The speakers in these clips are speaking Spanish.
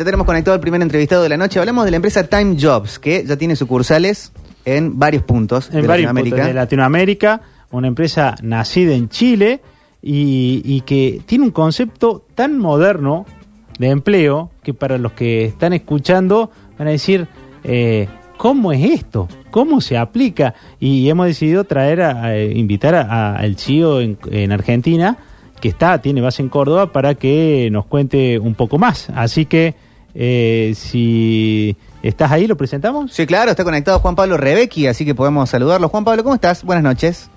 Ya tenemos conectado el primer entrevistado de la noche. Hablamos de la empresa Time Jobs, que ya tiene sucursales en varios puntos en de varios Latinoamérica. puntos de Latinoamérica, una empresa nacida en Chile y, y que tiene un concepto tan moderno de empleo que para los que están escuchando van a decir, eh, ¿cómo es esto? ¿Cómo se aplica? Y hemos decidido traer a, a- invitar a- a- al CEO en, en Argentina, que está, tiene base en Córdoba, para que nos cuente un poco más. Así que eh, si estás ahí, lo presentamos. Sí, claro, está conectado Juan Pablo Rebecki, así que podemos saludarlo. Juan Pablo, ¿cómo estás? Buenas noches.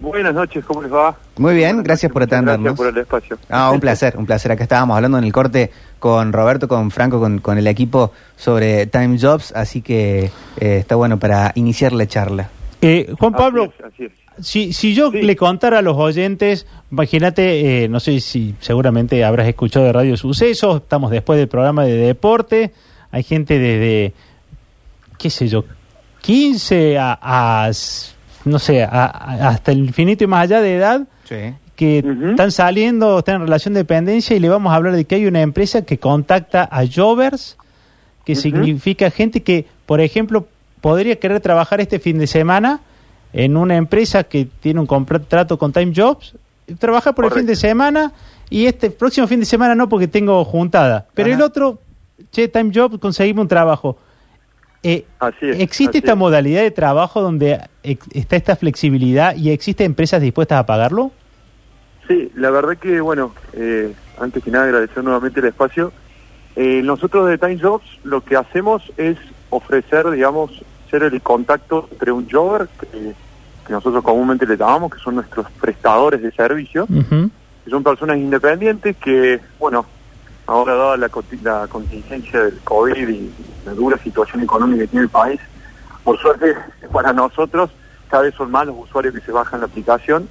Buenas noches, ¿cómo les va? Muy bien, Buenas gracias noches, por atendernos. Gracias por el espacio. Ah, un placer, un placer. Acá estábamos hablando en el corte con Roberto, con Franco, con, con el equipo sobre Time Jobs, así que eh, está bueno para iniciar la charla. Eh, Juan Pablo. Si, si yo Sí. le contara a los oyentes, imagínate, eh, no sé si seguramente habrás escuchado de Radio Sucesos, estamos después del programa de deporte, hay gente desde, qué sé yo, 15 a, a no sé, a- a- hasta el infinito y más allá de edad, Sí. que están saliendo, están en relación de dependencia y le vamos a hablar de que hay una empresa que contacta a Jovers, que significa gente que, por ejemplo, podría querer trabajar este fin de semana en una empresa que tiene un contrato con Time Jobs, trabaja por el fin de semana y este próximo fin de semana no porque tengo juntada, pero Ajá. el otro, che, Time Job, conseguimos un trabajo. Eh, Así es, ¿Existe así esta es. modalidad de trabajo donde está esta flexibilidad y existe empresas dispuestas a pagarlo? Sí, la verdad que, bueno, eh, antes que nada agradecer nuevamente el espacio. Eh, nosotros de Time Jobs lo que hacemos es ofrecer, digamos, ser el contacto entre un jobber, que, que nosotros comúnmente le llamamos, que son nuestros prestadores de servicio, Ujú. que son personas independientes que, bueno, ahora dada la, contingencia del COVID y la dura situación económica que tiene el país, por suerte para nosotros cada vez son más los usuarios que se bajan la aplicación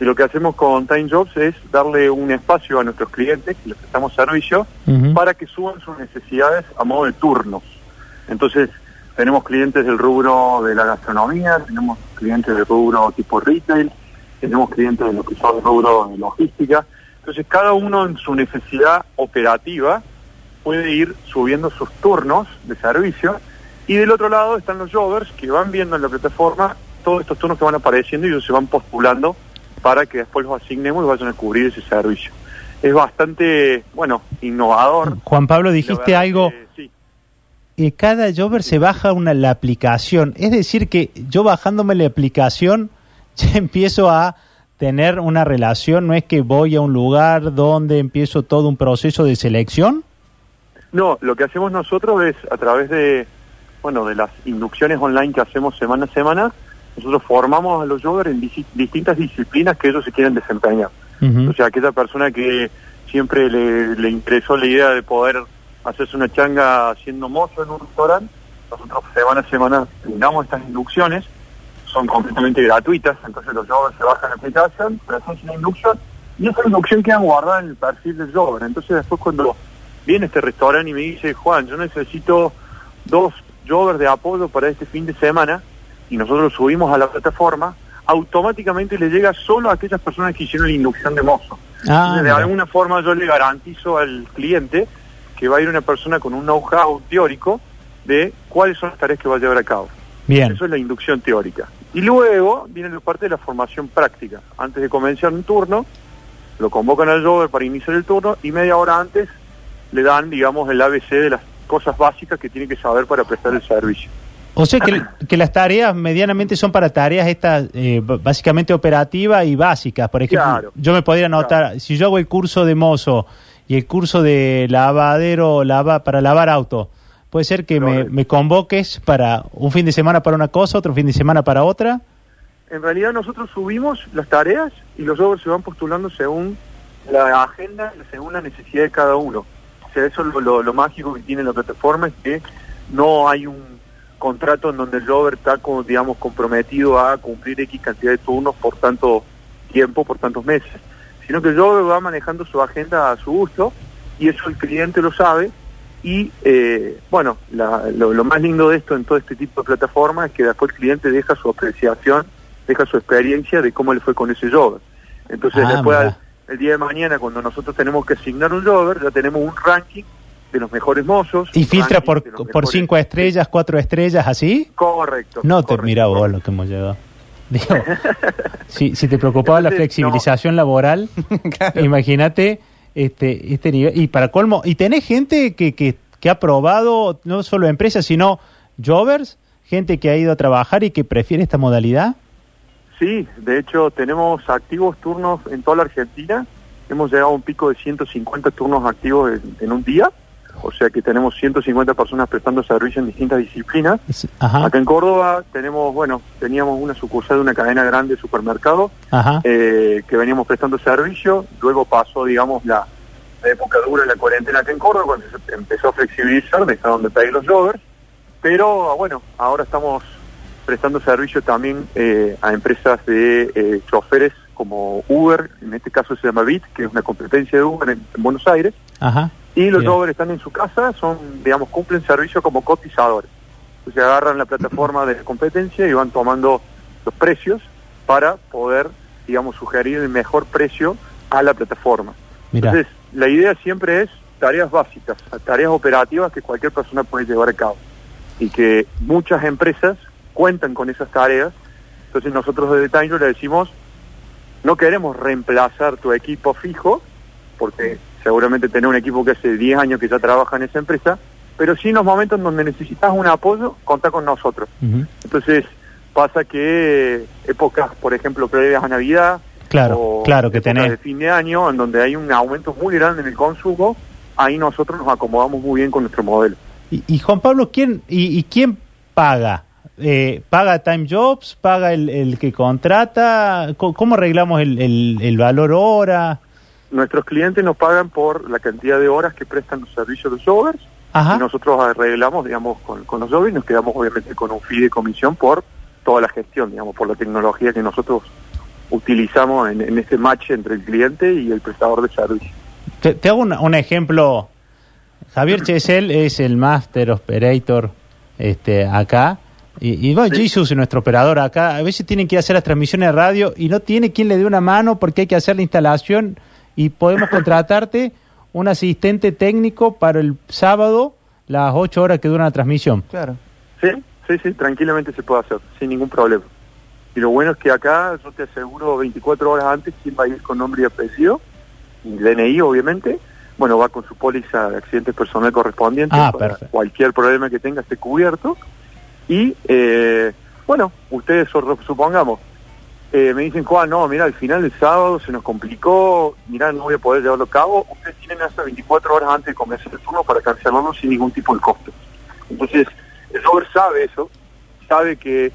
y lo que hacemos con Time Jobs es darle un espacio a nuestros clientes, que les prestamos servicio, para que suban sus necesidades a modo de turnos. Entonces, tenemos clientes del rubro de la gastronomía, tenemos clientes del rubro tipo retail, tenemos clientes de lo que son rubro de logística. Entonces, cada uno en su necesidad operativa puede ir subiendo sus turnos de servicio. Y del otro lado están los jovers que van viendo en la plataforma todos estos turnos que van apareciendo y ellos se van postulando para que después los asignemos y vayan a cubrir ese servicio. Es bastante, bueno, innovador. Juan Pablo, dijiste algo, que. Eh, cada Jover se baja una, la aplicación, es decir que yo bajándome la aplicación ya empiezo a tener una relación, no es que voy a un lugar donde empiezo todo un proceso de selección. No, lo que hacemos nosotros es a través de, bueno, de las inducciones online que hacemos semana a semana, nosotros formamos a los jovers en disi- distintas disciplinas que ellos se quieren desempeñar. O sea, aquella persona que siempre le, le interesó la idea de poder hacerse una changa siendo mozo en un restaurante, nosotros semana a semana brindamos estas inducciones, son completamente gratuitas, entonces los jovers se bajan la aplicación, presencian la inducción, y esa inducción queda guardada en el perfil del jover. Entonces después cuando viene este restaurante y me dice, Juan, yo necesito dos jovers de apoyo para este fin de semana, y nosotros lo subimos a la plataforma, automáticamente le llega solo a aquellas personas que hicieron la inducción de mozo. Ah, Entonces, de alguna forma yo le garantizo al cliente que va a ir una persona con un know-how teórico de cuáles son las tareas que va a llevar a cabo. Bien, Eso es la inducción teórica. Y luego viene la parte de la formación práctica. Antes de comenzar un turno, lo convocan al jover para iniciar el turno y media hora antes le dan, digamos, el ABC de las cosas básicas que tiene que saber para prestar el servicio. o sea que, que las tareas medianamente son para tareas estas eh, básicamente operativas y básicas. Por ejemplo, Claro. yo me podría anotar, Claro. si yo hago el curso de mozo y el curso de lavadero lava, para lavar auto, puede ser que me, Correcto. me convoques para un fin de semana para una cosa, otro fin de semana para otra. En realidad nosotros subimos las tareas y los jovers se van postulando según la agenda, según la necesidad de cada uno. O sea, eso es lo, lo- lo mágico que tiene la plataforma, es que no hay un contrato en donde el jover está, como, digamos, comprometido a cumplir X cantidad de turnos por tanto tiempo, por tantos meses, sino que el jover va manejando su agenda a su gusto y eso el cliente lo sabe y eh, bueno, la- lo, lo más lindo de esto en todo este tipo de plataformas es que después el cliente deja su apreciación, deja su experiencia de cómo le fue con ese jover. Entonces Ah, después al- el día de mañana cuando nosotros tenemos que asignar un jover, ya tenemos un ranking de los mejores mozos. ¿Y filtra por, por mejores- cinco estrellas, cuatro estrellas, así? Correcto. No te correcto, mira vos lo que hemos llegado. Digo, si, si te preocupaba la flexibilización laboral, imagínate este, este nivel. Y para colmo, y tenés gente que, que, que ha probado, no solo empresas, sino jovers, gente que ha ido a trabajar y que prefiere esta modalidad. Sí, de hecho tenemos activos turnos en toda la Argentina. Hemos llegado a un pico de 150 turnos activos en, en un día. O sea que tenemos 150 personas prestando servicio en distintas disciplinas. Ajá, Acá en Córdoba tenemos, bueno, teníamos una sucursal de una cadena grande de supermercados eh, que veníamos prestando servicio. Luego pasó, digamos, la, la época dura de la cuarentena acá en Córdoba, cuando se empezó a flexibilizar, dejaron de pedir los jovers. Pero bueno, ahora estamos prestando servicio también eh, a empresas de eh, choferes como Uber, en este caso se llama Bit, que es una competencia de Uber en, en Buenos Aires. Ajá. Y los Bien. están en su casa, son, digamos, cumplen servicio como cotizadores. Entonces agarran la plataforma de la competencia y van tomando los precios para poder, digamos, sugerir el mejor precio a la plataforma. Entonces, la idea siempre es tareas básicas, tareas operativas que cualquier persona puede llevar a cabo. Y que muchas empresas cuentan con esas tareas. Entonces nosotros desde Taino le decimos, no queremos reemplazar tu equipo fijo, porque seguramente tenés un equipo que hace 10 años que ya trabaja en esa empresa, pero sí en los momentos en donde necesitas un apoyo, contá con nosotros. Entonces pasa que épocas, por ejemplo, previas a Navidad, claro, o claro que tenés. de fin de año, en donde hay un aumento muy grande en el consumo, ahí nosotros nos acomodamos muy bien con nuestro modelo. Y, y Juan Pablo, ¿quién y, y quién paga? Eh, ¿Paga Time Jobs? ¿Paga el, el que contrata? ¿Cómo, cómo arreglamos el, el- el valor hora? Nuestros clientes nos pagan por la cantidad de horas que prestan los servicios de los jovers Ajá. y nosotros arreglamos, digamos, con, con los jovers y nos quedamos obviamente con un fee de comisión por toda la gestión, digamos, por la tecnología que nosotros utilizamos en, en este match entre el cliente y el prestador de servicio. Te, te hago un, un ejemplo. Javier Chesel es el Master Operator este, acá. Y, y bueno, Sí. Jesus es nuestro operador acá. A veces tienen que hacer las transmisiones de radio y no tiene quien le dé una mano porque hay que hacer la instalación y podemos contratarte un asistente técnico para el sábado, las ocho horas que dura la transmisión. Claro. Sí, sí, sí, tranquilamente se puede hacer, sin ningún problema. Y lo bueno es que acá yo te aseguro 24 horas antes quién va a ir con nombre y apellido, y DNI obviamente, bueno, va con su póliza de accidente personal correspondiente, Ah, para perfecto. cualquier problema que tenga esté cubierto. Y, eh, bueno, ustedes supongamos, eh, me dicen, Juan, no, mira, al final del sábado se nos complicó, mira, no voy a poder llevarlo a cabo, ustedes tienen hasta 24 horas antes de comenzar el turno para cancelarlo sin ningún tipo de costo. Entonces, el Uber sabe eso, sabe que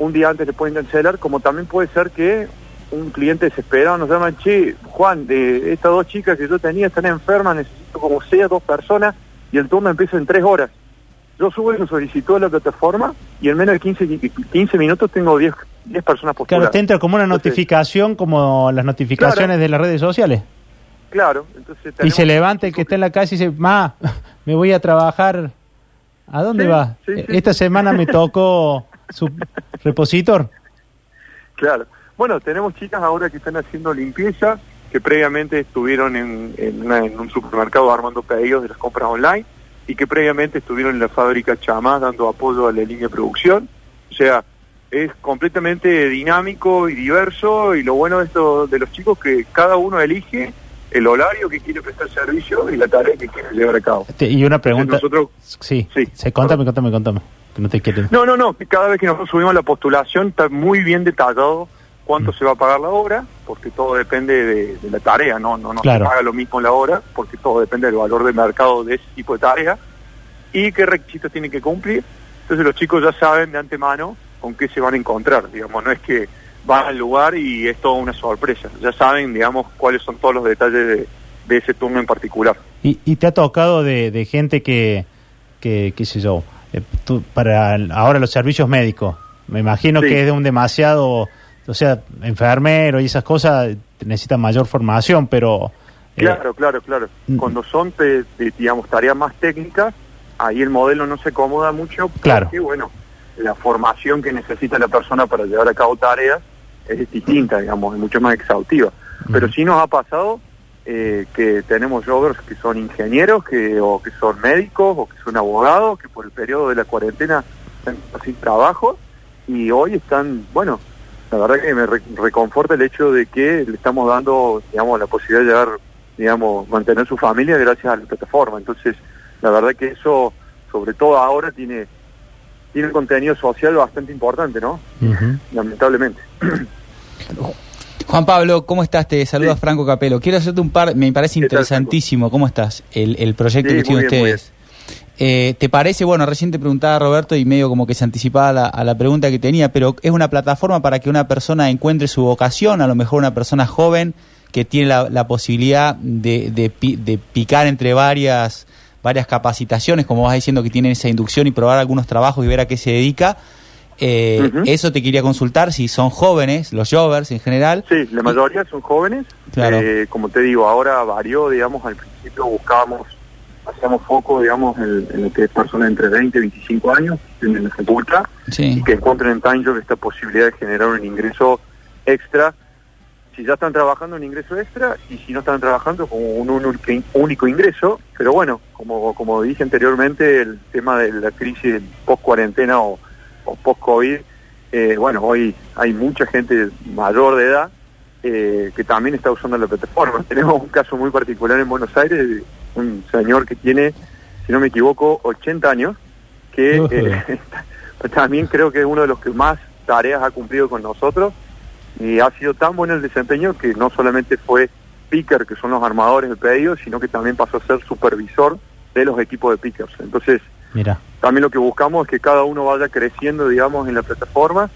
un día antes le pueden cancelar, como también puede ser que un cliente desesperado nos llama, che, Juan, de estas dos chicas que yo tenía están enfermas, necesito como sea dos personas y el turno empieza en tres horas. Yo subo esa solicitud a la plataforma y en menos de 15, qui- 15 minutos tengo 10, 10 personas Claro, postuladas. te entra como una Entonces, notificación, como las notificaciones Claro. de las redes sociales. Claro, entonces Y se levanta el que está en la calle y dice, ma, me voy a trabajar. ¿A dónde Sí, va? sí, sí. Esta semana me tocó su repositor. Claro. Bueno, tenemos chicas ahora que están haciendo limpieza, que previamente estuvieron en, en una- en un supermercado armando pedidos de las compras online y que previamente estuvieron en la fábrica Chamás dando apoyo a la línea de producción. O sea, es completamente dinámico y diverso y lo bueno de esto de los chicos que cada uno elige el horario que quiere prestar servicio y la tarea que quiere llevar a cabo. Te- Y una pregunta. Nosotros Sí, Sí, se, contame, contame, contame. Que no te. No, no, no, cada vez que nosotros subimos la postulación está muy bien detallado cuánto Mm. se va a pagar la hora, porque todo depende de, de la tarea, no, no, no Claro. se paga lo mismo la hora, porque todo depende del valor de mercado de ese tipo de tarea y qué requisitos tienen que cumplir. Entonces los chicos ya saben de antemano con qué se van a encontrar, digamos, no es que van al lugar y es toda una sorpresa, ya saben, digamos, cuáles son todos los detalles de, de ese turno en particular. Y, y te ha tocado de, de gente que, que, qué sé yo, eh, tú- para ahora los servicios médicos. Me imagino Sí. que es de un demasiado, o sea, enfermero y esas cosas necesitan mayor formación, pero... eh, Claro, claro, claro. mm. Cuando son, te- te- digamos, tareas más técnicas, ahí el modelo no se acomoda mucho porque, Claro. bueno, la formación que necesita la persona para llevar a cabo tareas es distinta, digamos, es mucho más exhaustiva. Pero sí nos ha pasado eh, que tenemos jovers que son ingenieros, que o que son médicos, o que son abogados, que por el periodo de la cuarentena están sin trabajo y hoy están, bueno, la verdad que me reconforta el hecho de que le estamos dando, digamos, la posibilidad de llegar, digamos, mantener su familia gracias a la plataforma. Entonces, la verdad que eso, sobre todo ahora, tiene tiene un contenido social bastante importante, ¿no? Lamentablemente. Juan Pablo, ¿cómo estás? Te saluda Franco Capelo. Quiero hacerte un par, me parece interesantísimo, ¿cómo estás? El, el proyecto que tienen ustedes. Eh, ¿Te parece? Bueno, recién te preguntaba Roberto y medio como que se anticipaba a la pregunta que tenía, pero es una plataforma para que una persona encuentre su vocación, a lo mejor una persona joven que tiene la, posibilidad de, de, picar entre varias, varias capacitaciones, como vas diciendo que tienen esa inducción y probar algunos trabajos y ver a qué se dedica. Eh, Eso te quería consultar, si son jóvenes, los jovers en general. Sí, la mayoría son jóvenes. Eh, como te digo, ahora varió, digamos, al principio buscábamos hacemos foco, digamos, en, lo que es personas entre 20 y 25 años en la facultad y que encuentren en Time esta posibilidad de generar un ingreso extra. Si ya están trabajando un ingreso extra y si no están trabajando como un, único ingreso, pero bueno, como, como dije anteriormente, el tema de la crisis post-cuarentena o, post-COVID, eh, bueno, hoy hay mucha gente mayor de edad eh, que también está usando la plataforma. Tenemos un caso muy particular en Buenos Aires un señor que tiene, si no me equivoco, 80 años, que eh, también creo que es uno de los que más tareas ha cumplido con nosotros y ha sido tan bueno el desempeño que no solamente fue picker, que son los armadores del pedido, sino que también pasó a ser supervisor de los equipos de pickers. Entonces, Mira. también lo que buscamos es que cada uno vaya creciendo, digamos, en la plataforma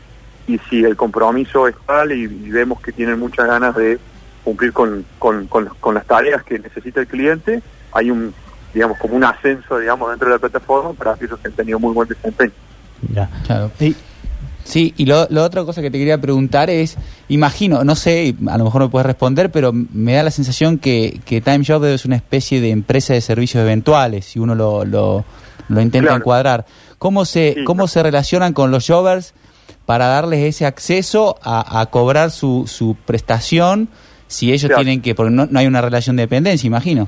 y si el compromiso es tal y, y vemos que tienen muchas ganas de cumplir con, con, con, con, las tareas que necesita el cliente, hay un, digamos, como un ascenso, digamos, dentro de la plataforma para aquellos que han tenido muy buen desempeño. Ya, claro. Sí. Sí, y lo, otra cosa que te quería preguntar es, imagino, no sé, a lo mejor no puedes responder, pero me da la sensación que, que Time Job es una especie de empresa de servicios eventuales, si uno lo, lo, intenta encuadrar. ¿Cómo se, ¿Cómo se relacionan con los jobbers para darles ese acceso a, a cobrar su, su prestación si ellos tienen que, porque no, no hay una relación de dependencia, imagino?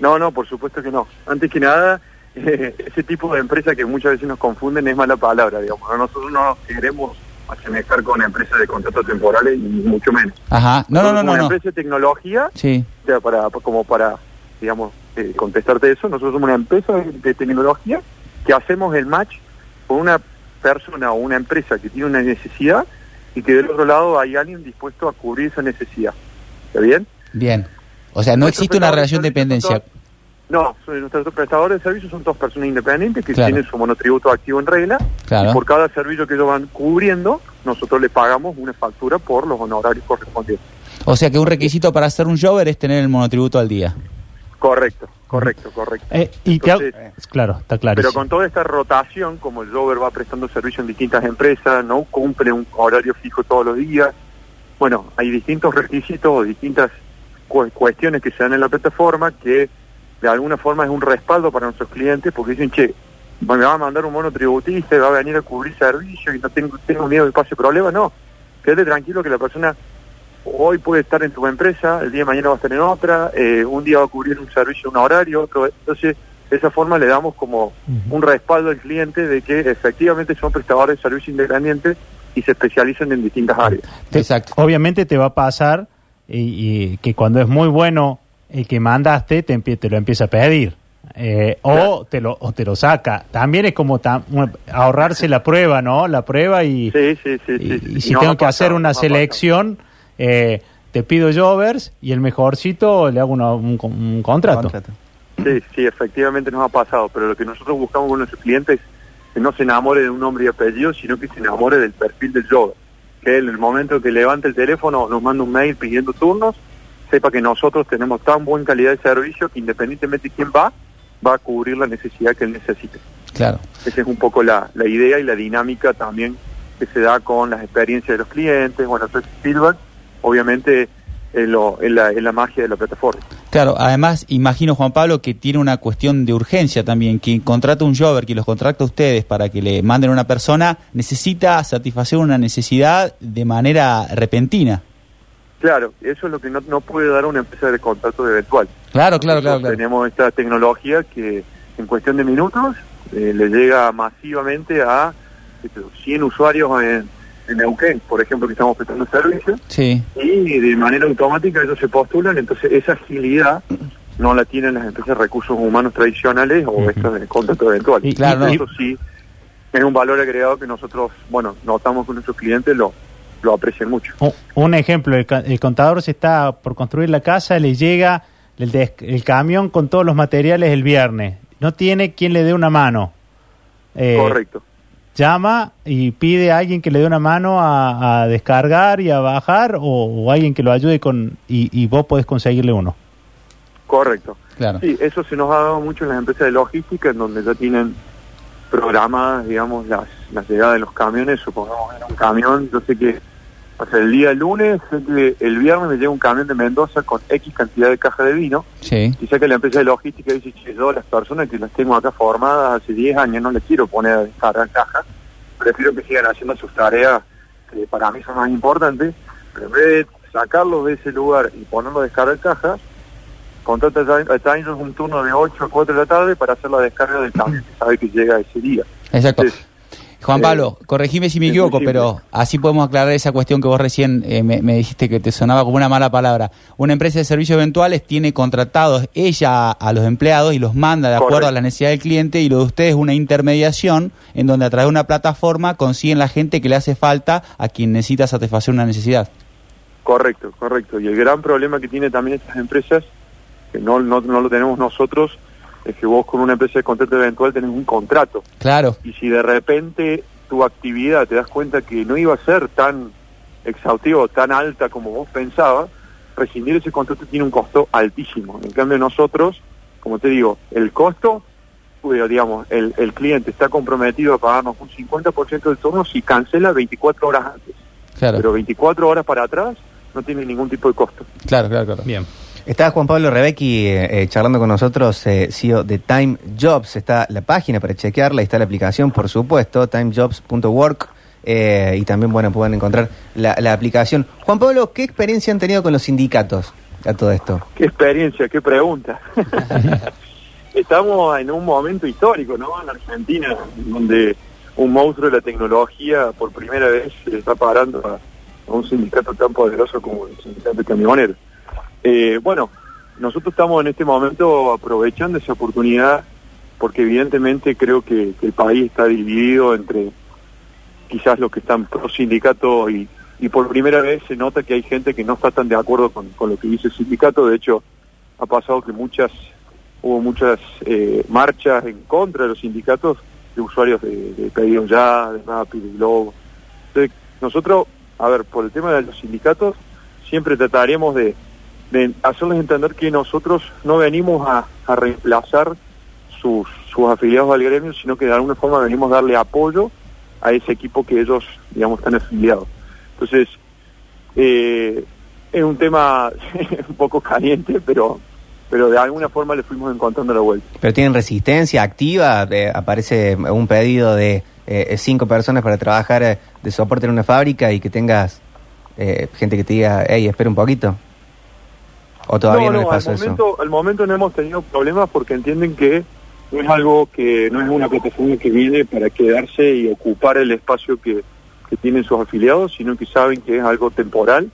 No, no, por supuesto que no. Antes que nada, ese tipo de empresa que muchas veces nos confunden es mala palabra, digamos. Nosotros no queremos asemejar con empresas de contratos temporales y mucho menos. Ajá, no, no, no, no. Una empresa de tecnología, sí. o sea, para, como para, digamos, eh, contestarte eso, nosotros somos una empresa de, tecnología que hacemos el match con una persona o una empresa que tiene una necesidad y que del otro lado hay alguien dispuesto a cubrir esa necesidad. ¿Está bien? Bien. O sea, no existe una relación de dependencia. no, nuestros prestadores de servicios son dos personas independientes que tienen su monotributo activo en regla. Y por cada servicio que ellos van cubriendo, nosotros le pagamos una factura por los honorarios correspondientes. O sea que un requisito para hacer un jover es tener el monotributo al día. Correcto, correcto, correcto. Eh, y claro, está claro. Pero con toda esta rotación, como el jover va prestando servicio en distintas empresas, no cumple un horario fijo todos los días, bueno, hay distintos requisitos o distintas cuestiones que se dan en la plataforma que de alguna forma es un respaldo para nuestros clientes porque dicen, che, me va a mandar un monotributista y va a venir a cubrir servicios y no tengo, tengo miedo de que pase problema, no. Quédate tranquilo que la persona hoy puede estar en tu empresa, el día de mañana va a estar en otra, eh, un día va a cubrir un servicio, un horario, otro. Entonces, de esa forma le damos como un respaldo al cliente de que efectivamente son prestadores de servicios independientes y se especializan en distintas áreas. Exacto. Obviamente te va a pasar y, que cuando es muy bueno el que mandaste, te, te lo empieza a pedir. Eh, o, te lo, o te lo saca. También es como ahorrarse la prueba, ¿no? La prueba y, y, si tengo que hacer una selección, eh, te pido Jovers y el mejorcito le hago un, contrato. Sí, sí, efectivamente nos ha pasado, pero lo que nosotros buscamos con nuestros clientes es que no se enamore de un nombre y apellido, sino que se enamore del perfil del Jover que él en el momento que levante el teléfono nos manda un mail pidiendo turnos, sepa que nosotros tenemos tan buena calidad de servicio que independientemente de quién va, va a cubrir la necesidad que él necesite. Claro. Esa es un poco la, la idea y la dinámica también que se da con las experiencias de los clientes, bueno, ese feedback, obviamente en, lo, en, la, en la magia de la plataforma. Claro, además imagino Juan Pablo que tiene una cuestión de urgencia también. Quien contrata un jover, que los contrata a ustedes para que le manden una persona, necesita satisfacer una necesidad de manera repentina. Claro, eso es lo que no, no puede dar una empresa de contrato eventual. Claro, claro, claro, claro. Tenemos esta tecnología que en cuestión de minutos eh, le llega masivamente a 100 usuarios en, en Neuquén, por ejemplo, que estamos prestando servicio. Sí. Y de manera automática ellos se postulan, entonces esa agilidad no la tienen las empresas de recursos humanos tradicionales o estas de contrato eventual. Y- Claro, eso sí es un valor agregado que nosotros, bueno, notamos que nuestros clientes lo, lo aprecian mucho. Un, un ejemplo, el contador se está por construir la casa, le llega el, des- el camión con todos los materiales el viernes. No tiene quien le dé una mano. Eh, Correcto. Llama y pide a alguien que le dé una mano a, a descargar y a bajar o, o alguien que lo ayude con y, y vos podés conseguirle uno. Correcto. Claro. Sí, eso se nos ha dado mucho en las empresas de logística, en donde ya tienen programadas, digamos, las, las llegadas de los camiones. Supongamos en un camión, yo sé que o sea, el día lunes, que el viernes me llega un camión de Mendoza con X cantidad de caja de vino. Sí. Y sé que la empresa de logística dice, che, yo las personas que las tengo acá formadas hace 10 años no les quiero poner a descargar cajas, prefiero que sigan haciendo sus tareas que para mí son más importantes, pero en vez de sacarlos de ese lugar y ponerlos a descargar cajas, contrata a a Time un turno de 8 a 4 de la tarde para hacer la descarga del camión que sabe que llega ese día. Exacto. Entonces, Juan Eh, Pablo, corregime si me equivoco, pero así podemos aclarar esa cuestión que vos recién eh, me, me dijiste que te sonaba como una mala palabra. Una empresa de servicios eventuales tiene contratados ella a los empleados y los manda de acuerdo Correcto. a la necesidad del cliente y lo de ustedes es una intermediación en donde a través de una plataforma consiguen la gente que le hace falta a quien necesita satisfacer una necesidad. Correcto, correcto. Y el gran problema que tiene también estas empresas, que no, no, no lo tenemos nosotros, es que vos con una empresa de contrato eventual tenés un contrato. Claro, Y si de repente tu actividad te das cuenta que no iba a ser tan exhaustiva o tan alta como vos pensabas, rescindir ese contrato tiene un costo altísimo. En cambio nosotros, como te digo, el costo, pues, digamos, el, el cliente está comprometido a pagarnos un 50% del turno si cancela 24 horas antes. claro, Pero 24 horas para atrás no tiene ningún tipo de costo. claro, claro, claro. Bien. Está Juan Pablo Rebecki eh, eh, charlando con nosotros, eh, CEO de Time Jobs. Está la página para chequearla, está la aplicación, por supuesto, timejobs.work. eh, y también, bueno, pueden encontrar la, la aplicación. Juan Pablo, ¿qué experiencia han tenido con los sindicatos a todo esto? Qué experiencia, qué pregunta. Estamos en un momento histórico, ¿no? En Argentina, donde un monstruo de la tecnología por primera vez se está parando a, a un sindicato tan poderoso como el sindicato de camioneros. Eh, bueno, nosotros estamos en este momento aprovechando esa oportunidad porque evidentemente creo que, el país está dividido entre quizás los que están pro sindicato y, y por primera vez se nota que hay gente que no está tan de acuerdo con, con lo que dice el sindicato. De hecho, ha pasado que muchas hubo muchas eh, marchas en contra de los sindicatos de usuarios de, de Pedido Ya, de Rappi, de Globo. Entonces, nosotros, a ver, por el tema de los sindicatos, siempre trataremos de, de hacerles entender que nosotros no venimos a, a reemplazar sus, sus afiliados al gremio, sino que de alguna forma venimos a darle apoyo a ese equipo que ellos, digamos, están afiliados. Entonces, eh, es un tema un poco caliente, pero pero de alguna forma le fuimos encontrando la vuelta. ¿Pero tienen resistencia activa? Eh, aparece un pedido de eh, cinco personas para trabajar eh, de soporte en una fábrica y que tengas eh, gente que te diga, hey, espera un poquito. ¿O todavía no, les al pasó eso? momento, al momento no hemos tenido problemas porque entienden que no es algo que no es una plataforma que viene para quedarse y ocupar el espacio que, que tienen sus afiliados, sino que saben que es algo temporal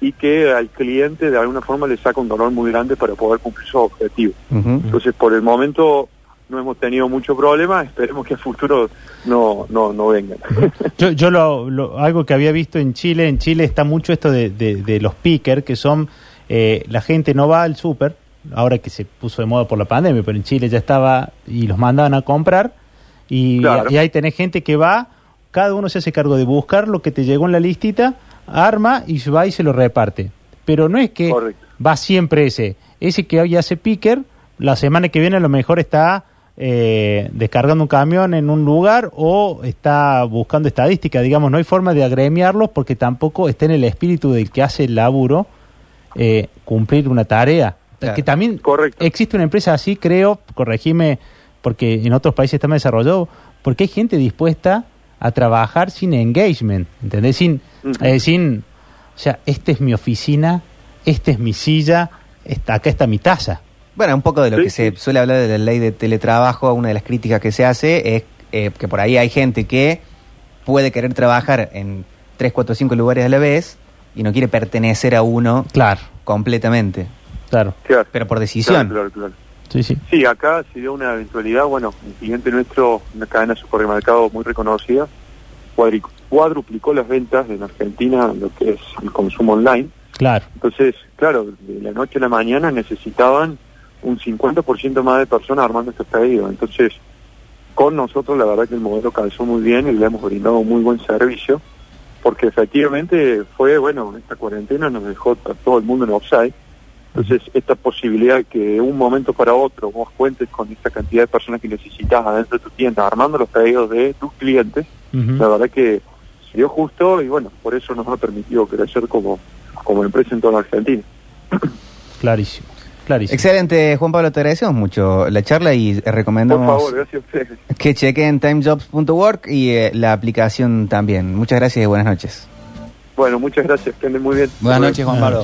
y que al cliente de alguna forma le saca un dolor muy grande para poder cumplir sus objetivos. Entonces, por el momento no hemos tenido mucho problema, esperemos que a futuro no, no, no vengan. Yo, yo lo, lo- algo que había visto en Chile, en Chile está mucho esto de, de- de los pickers, que son, eh, la gente no va al súper, ahora que se puso de moda por la pandemia, pero en Chile ya estaba y los mandaban a comprar, y, Claro. y ahí tenés gente que va, cada uno se hace cargo de buscar lo que te llegó en la listita, arma y se va y se lo reparte. Pero no es que Correcto. va siempre ese, ese que hoy hace picker, la semana que viene a lo mejor está eh, descargando un camión en un lugar o está buscando estadística, digamos, no hay forma de agremiarlos porque tampoco está en el espíritu del que hace el laburo eh, cumplir una tarea. Claro. Que también Correcto. existe una empresa así, creo, corregime, porque en otros países está más desarrollado, porque hay gente dispuesta a trabajar sin engagement, ¿entendés? Sin, eh, sin O sea, esta es mi oficina, esta es mi silla, esta, acá está mi taza. Bueno, un poco de lo Sí, que se suele hablar de la ley de teletrabajo, una de las críticas que se hace es eh, que por ahí hay gente que puede querer trabajar en 3, 4, 5 lugares a la vez y no quiere pertenecer a uno Claro, completamente, claro. Claro, pero por decisión. Claro, claro, claro. Sí, sí. Sí, acá se dio una eventualidad, bueno, un cliente nuestro, una cadena de supermercado muy reconocida, cuadruplicó las ventas en Argentina en lo que es el consumo online. Claro. Entonces, claro, de la noche a la mañana necesitaban un 50% más de personas armando estos pedidos. Entonces, con nosotros la verdad que el modelo calzó muy bien y le hemos brindado un muy buen servicio, porque efectivamente fue, bueno, esta cuarentena nos dejó a todo el mundo en offside. Entonces, esta posibilidad de que de un momento para otro vos cuentes con esta cantidad de personas que necesitas adentro de tu tienda, armando los pedidos de tus clientes, la verdad que se dio justo y bueno, por eso nos ha permitido crecer como, como empresa en toda la Argentina. Clarísimo. Clarísimo. Excelente, Juan Pablo, te agradecemos mucho la charla y Por recomendamos favor, gracias a ustedes. que chequen timejobs.work y eh, la aplicación también. Muchas gracias y buenas noches. Bueno, muchas gracias, que anden muy bien. Buenas noches, Juan Pablo.